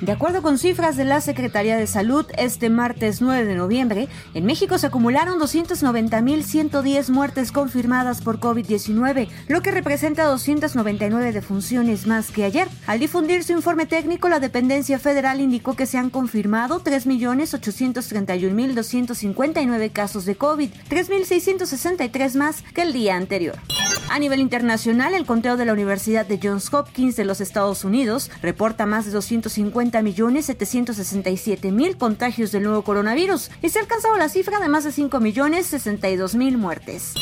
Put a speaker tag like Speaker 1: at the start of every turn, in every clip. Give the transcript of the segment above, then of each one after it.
Speaker 1: De acuerdo con cifras de la Secretaría de Salud, este martes 9 de noviembre, en México se acumularon 290.110 muertes confirmadas por COVID-19, lo que representa 299 defunciones más que ayer. Al difundir su informe técnico, la dependencia federal indicó que se han confirmado 3.831.259 casos de COVID, 3.663 más que el día anterior. A nivel internacional, el conteo de la Universidad de Johns Hopkins de los Estados Unidos reporta más de 250 millones 767 mil contagios del nuevo coronavirus y se ha alcanzado la cifra de más de 5 millones 62 mil muertes.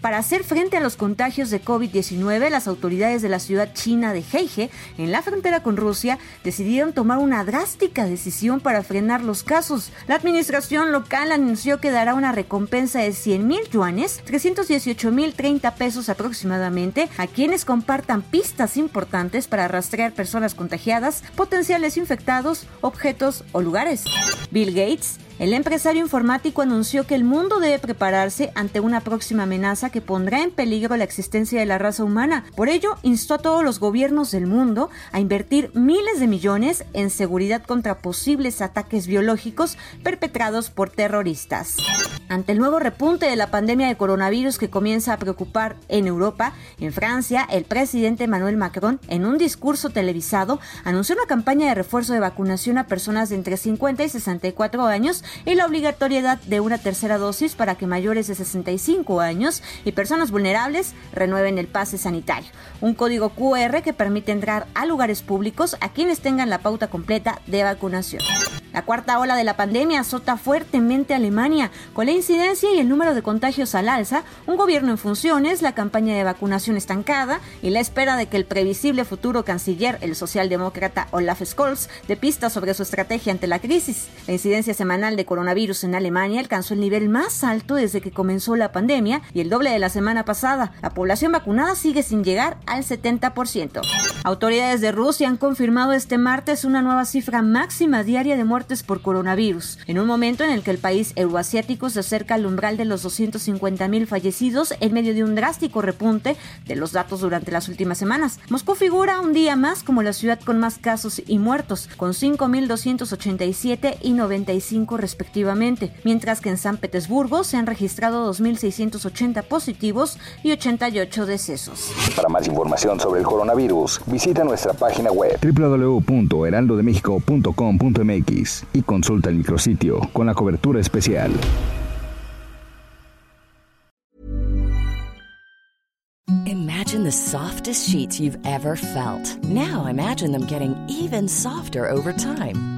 Speaker 1: Para hacer frente a los contagios de COVID-19, las autoridades de la ciudad china de Heige, en la frontera con Rusia, decidieron tomar una drástica decisión para frenar los casos. La administración local anunció que dará una recompensa de 100 mil yuanes, 318 mil 30 pesos aproximadamente, a quienes compartan pistas importantes para rastrear personas contagiadas, potenciales infectados, objetos o lugares. Bill Gates el empresario informático anunció que el mundo debe prepararse ante una próxima amenaza que pondrá en peligro la existencia de la raza humana. Por ello, instó a todos los gobiernos del mundo a invertir miles de millones en seguridad contra posibles ataques biológicos perpetrados por terroristas. Ante el nuevo repunte de la pandemia de coronavirus que comienza a preocupar en Europa, en Francia, el presidente Emmanuel Macron, en un discurso televisado, anunció una campaña de refuerzo de vacunación a personas de entre 50 y 64 años y la obligatoriedad de una tercera dosis para que mayores de 65 años y personas vulnerables renueven el pase sanitario. Un código QR que permite entrar a lugares públicos a quienes tengan la pauta completa de vacunación. La cuarta ola de la pandemia azota fuertemente a Alemania, con la incidencia y el número de contagios al alza, un gobierno en funciones, la campaña de vacunación estancada y la espera de que el previsible futuro canciller, el socialdemócrata Olaf Scholz, dé pistas sobre su estrategia ante la crisis. La incidencia semanal de coronavirus en Alemania alcanzó el nivel más alto desde que comenzó la pandemia y el doble de la semana pasada. La población vacunada sigue sin llegar al 70%. Autoridades de Rusia han confirmado este martes una nueva cifra máxima diaria de muertes por coronavirus, en un momento en el que el país euroasiático se acerca al umbral de los 250.000 fallecidos en medio de un drástico repunte de los datos durante las últimas semanas. Moscú figura un día más como la ciudad con más casos y muertos, con 5.287 y 95 respectivamente, mientras que en San Petersburgo se han registrado 2.680 positivos y 88 decesos.
Speaker 2: Para más información sobre el coronavirus, visita nuestra página web www.heraldodemexico.com.mx y consulta el micrositio con la cobertura especial.
Speaker 3: Imagine the softest sheets you've ever felt. Now imagine them getting even softer over time.